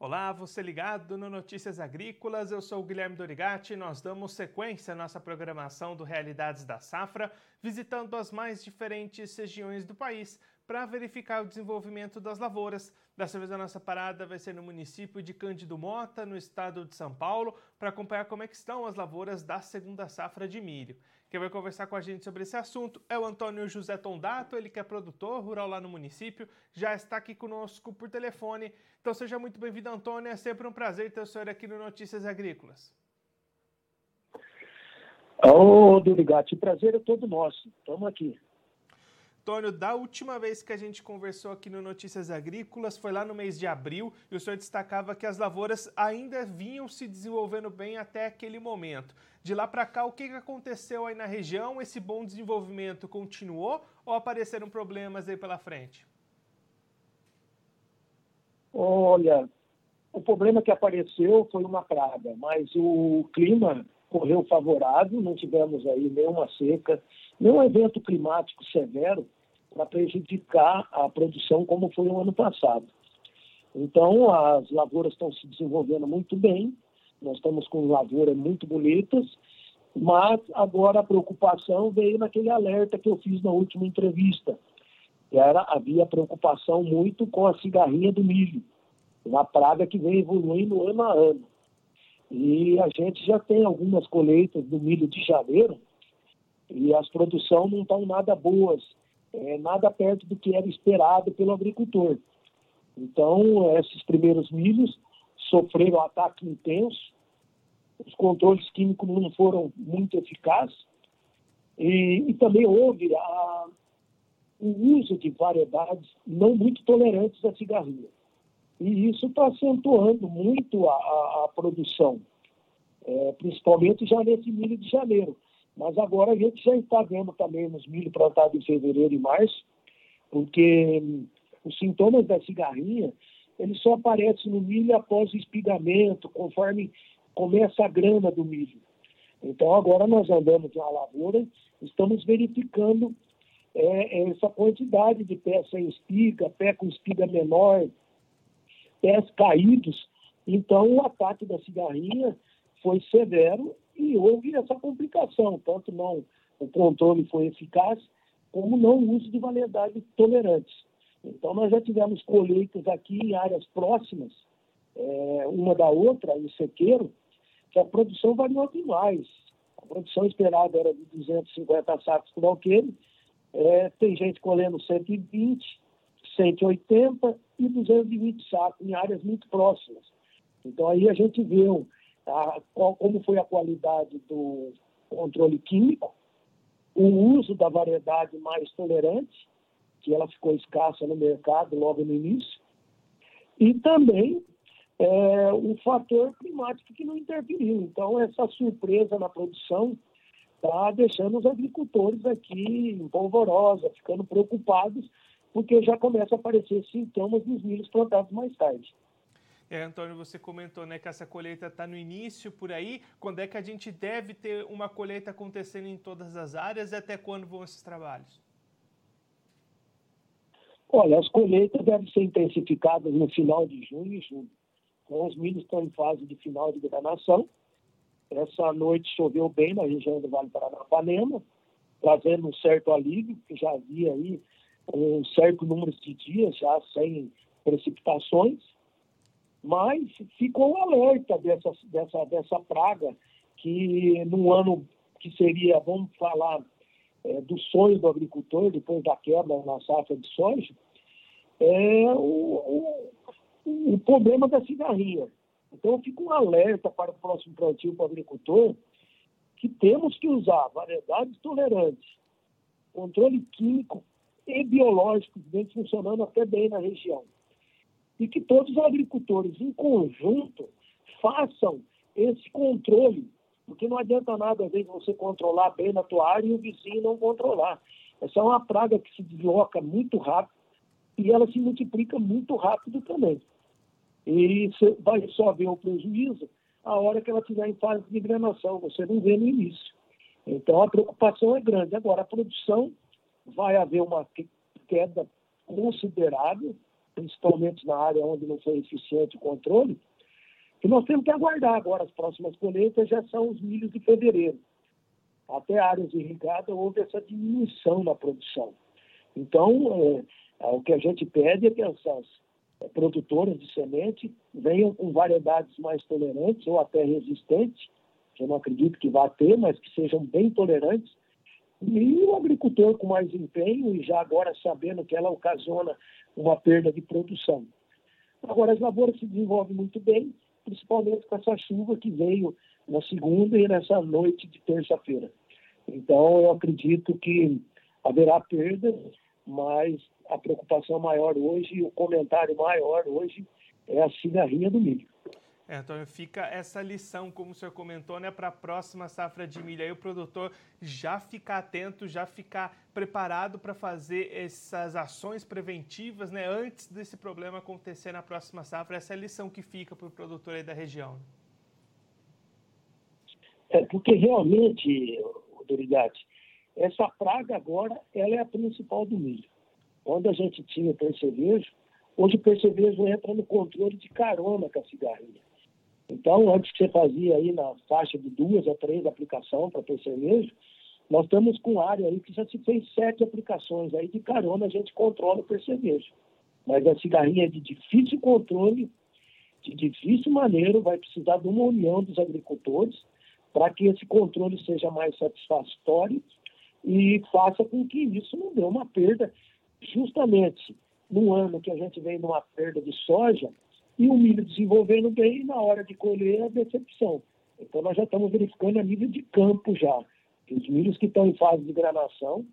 Olá, você ligado no Notícias Agrícolas, eu sou o Guilherme Dorigati e nós damos sequência à nossa programação do Realidades da Safra, visitando as mais diferentes regiões do país para verificar o desenvolvimento das lavouras. Dessa vez a nossa parada vai ser no município de Cândido Mota, no estado de São Paulo, para acompanhar como é que estão as lavouras da segunda safra de milho. Quem vai conversar com a gente sobre esse assunto é o Antônio José Tondato, ele que é produtor rural lá no município, já está aqui conosco por telefone. Então seja muito bem-vindo, Antônio. É sempre um prazer ter o senhor aqui no Notícias Agrícolas. Ô, Durigati, o prazer é todo nosso. Estamos aqui. Antônio, da última vez que a gente conversou aqui no Notícias Agrícolas, foi lá no mês de abril, e o senhor destacava que as lavouras ainda vinham se desenvolvendo bem até aquele momento. De lá para cá, o que aconteceu aí na região? Esse bom desenvolvimento continuou ou apareceram problemas aí pela frente? Olha, o problema que apareceu foi uma praga, mas o clima correu favorável, não tivemos aí nenhuma seca, nenhum evento climático severo para prejudicar a produção como foi o ano passado. Então, as lavouras estão se desenvolvendo muito bem, nós estamos com lavouras muito bonitas, mas agora a preocupação veio naquele alerta que eu fiz na última entrevista. Era, havia preocupação muito com a cigarrinha do milho, uma praga que vem evoluindo ano a ano. E a gente já tem algumas colheitas do milho de janeiro e as produções não estão nada boas é, nada perto do que era esperado pelo agricultor. Então, esses primeiros milhos sofreram ataque intenso, os controles químicos não foram muito eficazes, e, e também houve a, o uso de variedades não muito tolerantes à cigarrinha. E isso está acentuando muito a, a, a produção, é, principalmente já nesse milho de janeiro. Mas agora a gente já está vendo também nos milho plantados em fevereiro e março, porque hum, os sintomas da cigarrinha, eles só aparecem no milho após o espigamento, conforme começa a grana do milho. Então agora nós andamos na lavoura, estamos verificando é, essa quantidade de pés sem espiga, pé com espiga menor, pés caídos. Então o ataque da cigarrinha foi severo e houve essa complicação, tanto não o controle foi eficaz, como não o uso de variedades tolerantes. Então, nós já tivemos colheitas aqui em áreas próximas, é, uma da outra, em sequeiro, que a produção variou demais. A produção esperada era de 250 sacos por alqueire, é, tem gente colhendo 120, 180 e 220 sacos em áreas muito próximas. Então, aí a gente vê a, como foi a qualidade do controle químico, o uso da variedade mais tolerante, que ela ficou escassa no mercado logo no início, e também é, o fator climático que não interferiu. Então, essa surpresa na produção está deixando os agricultores aqui em polvorosa, ficando preocupados, porque já começa a aparecer sintomas nos milhos plantados mais tarde. É, Antônio, você comentou né, que essa colheita está no início por aí. Quando é que a gente deve ter uma colheita acontecendo em todas as áreas e até quando vão esses trabalhos? Olha, as colheitas devem ser intensificadas no final de junho e julho. Então, os milhos estão em fase de final de granação. Essa noite choveu bem na região do Vale Paranapanema, trazendo um certo alívio, porque já havia aí um certo número de dias já sem precipitações mas ficou alerta dessa, dessa, dessa praga que num ano que seria, vamos falar, é, do sonho do agricultor, depois da quebra na safra de soja, é o, o, o problema da cigarrinha. Então, fica um alerta para o próximo plantio para o agricultor que temos que usar variedades tolerantes, controle químico e biológico funcionando até bem na região e que todos os agricultores, em conjunto, façam esse controle, porque não adianta nada, às vezes, você controlar bem na tua área e o vizinho não controlar. Essa é uma praga que se desloca muito rápido e ela se multiplica muito rápido também. E vai só ver o prejuízo a hora que ela estiver em fase de granação, você não vê no início. Então a preocupação é grande. Agora, a produção vai haver uma queda considerável, principalmente na área onde não foi eficiente o controle, que nós temos que aguardar agora as próximas colheitas, já são os milhos de fevereiro. Até áreas irrigadas houve essa diminuição na produção. Então, é, é, o que a gente pede é que essas é, produtoras de semente venham com variedades mais tolerantes ou até resistentes, que eu não acredito que vá ter, mas que sejam bem tolerantes, e o agricultor com mais empenho e já agora sabendo que ela ocasiona uma perda de produção. Agora, as lavouras se desenvolvem muito bem, principalmente com essa chuva que veio na segunda e nessa noite de terça-feira. Então, eu acredito que haverá perda, mas a preocupação maior hoje, o comentário maior hoje é a cigarrinha do milho. É, então fica essa lição, como o senhor comentou, né, para a próxima safra de milho. Aí o produtor já ficar atento, já ficar preparado para fazer essas ações preventivas, né, antes desse problema acontecer na próxima safra. Essa é a lição que fica para o produtor aí da região. É porque realmente, Dorigati, essa praga agora ela é a principal do milho. Quando a gente tinha percevejo, hoje o percevejo entra no controle de carona com a cigarrinha. Então, antes que você fazia aí na faixa de duas a três aplicações para percevejo, nós estamos com área aí que já se fez sete aplicações aí de carona, a gente controla o percevejo. Mas a cigarrinha é de difícil controle, de difícil maneira, vai precisar de uma união dos agricultores para que esse controle seja mais satisfatório e faça com que isso não dê uma perda, justamente no ano que a gente vem numa perda de soja, e o milho desenvolvendo bem, e na hora de colher, a decepção. Então, nós já estamos verificando a nível de campo já. Que os milhos que estão em fase de granação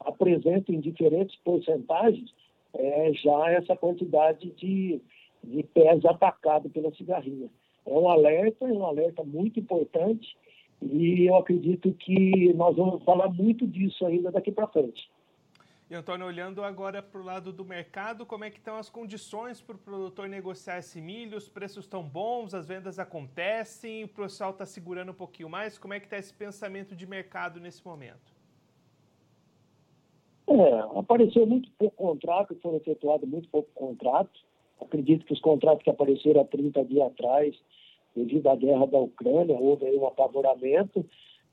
apresentam em diferentes porcentagens é, já essa quantidade de, de pés atacados pela cigarrinha. É um alerta, é um alerta muito importante e eu acredito que nós vamos falar muito disso ainda daqui para frente. E Antônio, olhando agora para o lado do mercado, como é que estão as condições para o produtor negociar esse milho? Os preços estão bons, as vendas acontecem, o pessoal está segurando um pouquinho mais. Como é que está esse pensamento de mercado nesse momento? É, apareceu muito pouco contrato, foram efetuados muito pouco contrato. Acredito que os contratos que apareceram há 30 dias atrás, devido à guerra da Ucrânia, houve aí um apavoramento,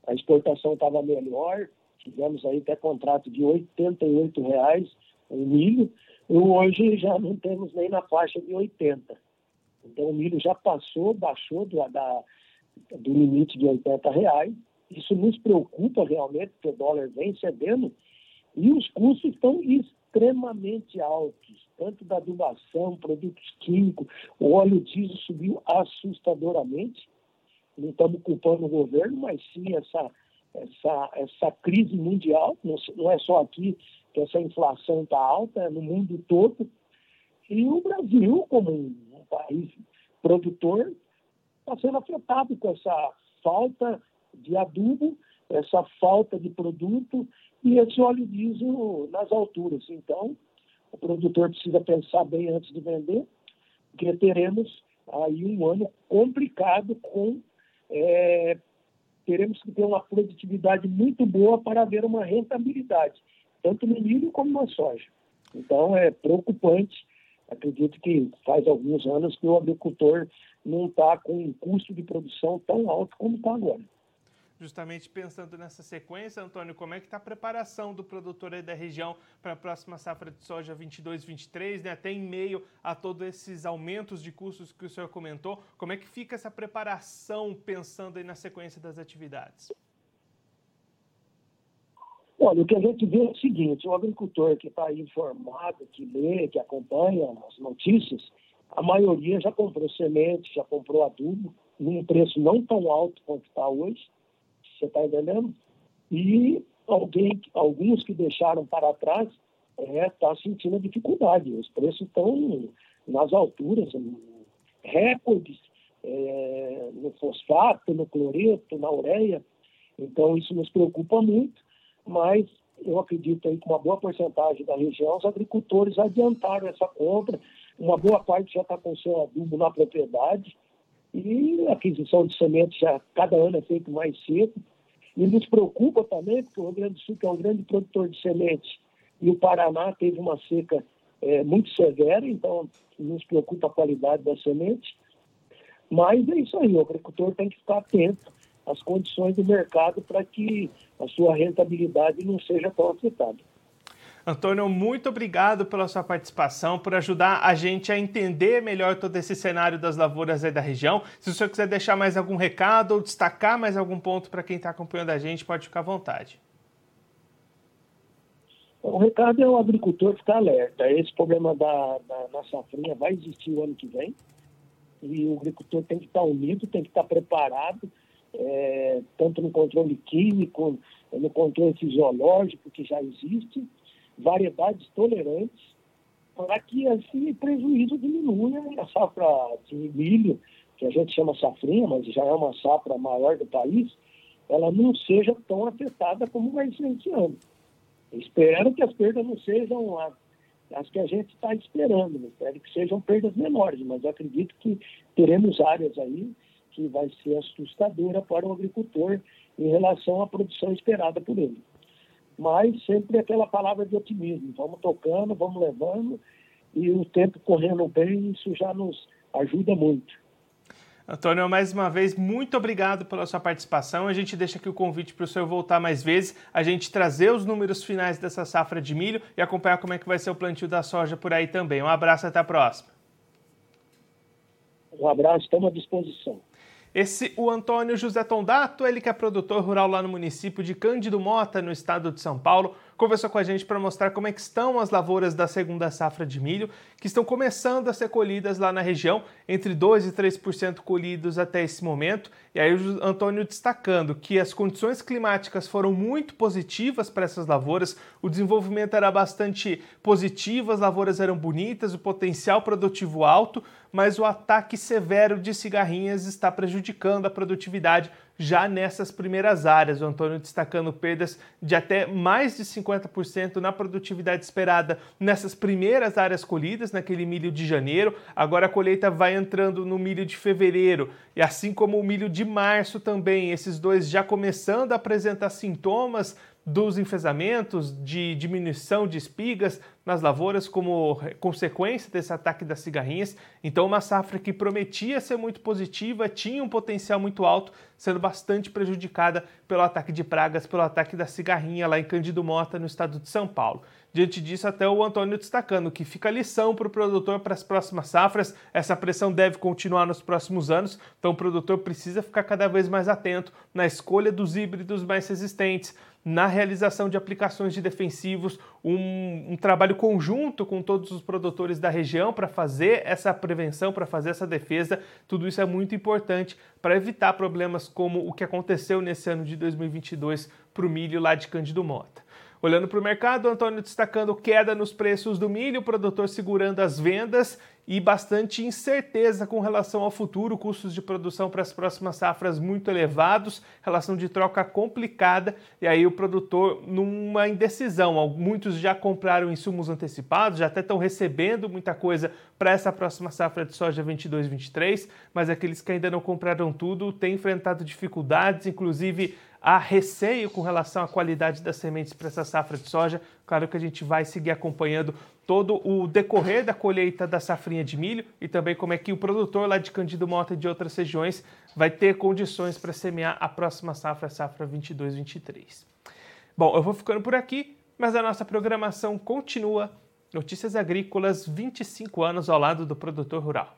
a exportação estava melhor, Tivemos aí até contrato de R$ 88,00 o milho, e hoje já não temos nem na faixa de 80. Então o milho já passou, baixou do, da, do limite de 80 reais. Isso nos preocupa realmente, porque o dólar vem cedendo e os custos estão extremamente altos, tanto da adubação, produtos químicos, o óleo diesel subiu assustadoramente. Não estamos culpando o governo, mas sim essa essa, essa crise mundial, não é só aqui que essa inflação está alta, é no mundo todo. E o Brasil, como um país produtor, está sendo afetado com essa falta de adubo, essa falta de produto e esse óleo diesel nas alturas. Então, o produtor precisa pensar bem antes de vender, porque teremos aí um ano complicado com é, teremos que ter uma produtividade muito boa para haver uma rentabilidade, tanto no milho como na soja. Então, é preocupante. Acredito que faz alguns anos que o agricultor não está com um custo de produção tão alto como está agora justamente pensando nessa sequência, Antônio, como é que está a preparação do produtor aí da região para a próxima safra de soja 22-23, né? até em meio a todos esses aumentos de custos que o senhor comentou, como é que fica essa preparação pensando aí na sequência das atividades? Olha, o que a gente vê é o seguinte, o agricultor que está informado, que lê, que acompanha as notícias, a maioria já comprou semente, já comprou adubo, num preço não tão alto quanto está hoje, você está entendendo? E alguém, alguns que deixaram para trás estão é, tá sentindo dificuldade. Os preços estão nas alturas, recordes é, no fosfato, no cloreto, na ureia. Então, isso nos preocupa muito, mas eu acredito aí que uma boa porcentagem da região, os agricultores adiantaram essa compra, uma boa parte já está com seu adubo na propriedade, e a aquisição de sementes já cada ano é feito mais cedo. E nos preocupa também, porque o Rio Grande do Sul, é um grande produtor de sementes, e o Paraná teve uma seca é muito severa, então nos preocupa a qualidade da semente. Mas é isso aí, o agricultor tem que ficar atento às condições do mercado para que a sua rentabilidade não seja tão afetada. Antônio, muito obrigado pela sua participação, por ajudar a gente a entender melhor todo esse cenário das lavouras aí da região. Se o senhor quiser deixar mais algum recado ou destacar mais algum ponto para quem está acompanhando a gente, pode ficar à vontade. O recado é o agricultor ficar alerta. Esse problema da, da, da vai existir o ano que vem e o agricultor tem que estar unido, tem que estar preparado, é, tanto no controle químico, no controle fisiológico que já existe, variedades tolerantes, para que assim o prejuízo diminua. A safra de milho, que a gente chama safrinha, mas já é uma safra maior do país, ela não seja tão afetada como vai ser esse ano. Espero que as perdas não sejam as, que a gente está esperando, espero que sejam perdas menores, mas acredito que teremos áreas aí que vai ser assustadora para o agricultor em relação à produção esperada por ele. Mas sempre aquela palavra de otimismo, vamos tocando, vamos levando, e o tempo correndo bem, isso já nos ajuda muito. Antônio, mais uma vez, muito obrigado pela sua participação. A gente deixa aqui o convite para o senhor voltar mais vezes, a gente trazer os números finais dessa safra de milho e acompanhar como é que vai ser o plantio da soja por aí também. Um abraço, até a próxima. Um abraço, estamos à disposição. Esse, o Antônio José Tondato, ele que é produtor rural lá no município de Cândido Mota, no estado de São Paulo, conversou com a gente para mostrar como é que estão as lavouras da segunda safra de milho, que estão começando a ser colhidas lá na região, entre 2 e 3% colhidos até esse momento. E aí o Antônio destacando que as condições climáticas foram muito positivas para essas lavouras, o desenvolvimento era bastante positivo, as lavouras eram bonitas, o potencial produtivo alto, mas o ataque severo de cigarrinhas está prejudicando a produtividade já nessas primeiras áreas. O Antônio destacando perdas de até mais de 50% na produtividade esperada nessas primeiras áreas colhidas, naquele milho de janeiro. Agora a colheita vai entrando no milho de fevereiro e assim como o milho de março também, esses dois já começando a apresentar sintomas dos enfesamentos, de diminuição de espigas nas lavouras como consequência desse ataque das cigarrinhas. Então, uma safra que prometia ser muito positiva, tinha um potencial muito alto, sendo bastante prejudicada pelo ataque de pragas, pelo ataque da cigarrinha lá em Cândido Mota, no estado de São Paulo. Diante disso, até o Antônio destacando que fica lição para o produtor para as próximas safras. Essa pressão deve continuar nos próximos anos, então o produtor precisa ficar cada vez mais atento na escolha dos híbridos mais resistentes, na realização de aplicações de defensivos, um, um trabalho conjunto com todos os produtores da região para fazer essa prevenção, para fazer essa defesa. Tudo isso é muito importante para evitar problemas como o que aconteceu nesse ano de 2022 para o milho lá de Cândido Mota. Olhando para o mercado, Antônio destacando queda nos preços do milho, produtor segurando as vendas e bastante incerteza com relação ao futuro, custos de produção para as próximas safras muito elevados, relação de troca complicada e aí o produtor numa indecisão. Muitos já compraram insumos antecipados, já até estão recebendo muita coisa para essa próxima safra de soja 22-23, mas aqueles que ainda não compraram tudo têm enfrentado dificuldades, inclusive há receio com relação à qualidade das sementes para essa safra de soja. Claro que a gente vai seguir acompanhando todo o decorrer da colheita da safrinha de milho e também como é que o produtor lá de Candido Mota e de outras regiões vai ter condições para semear a próxima safra, a safra 22-23. Bom, eu vou ficando por aqui, mas a nossa programação continua. Notícias Agrícolas, 25 anos ao lado do produtor rural.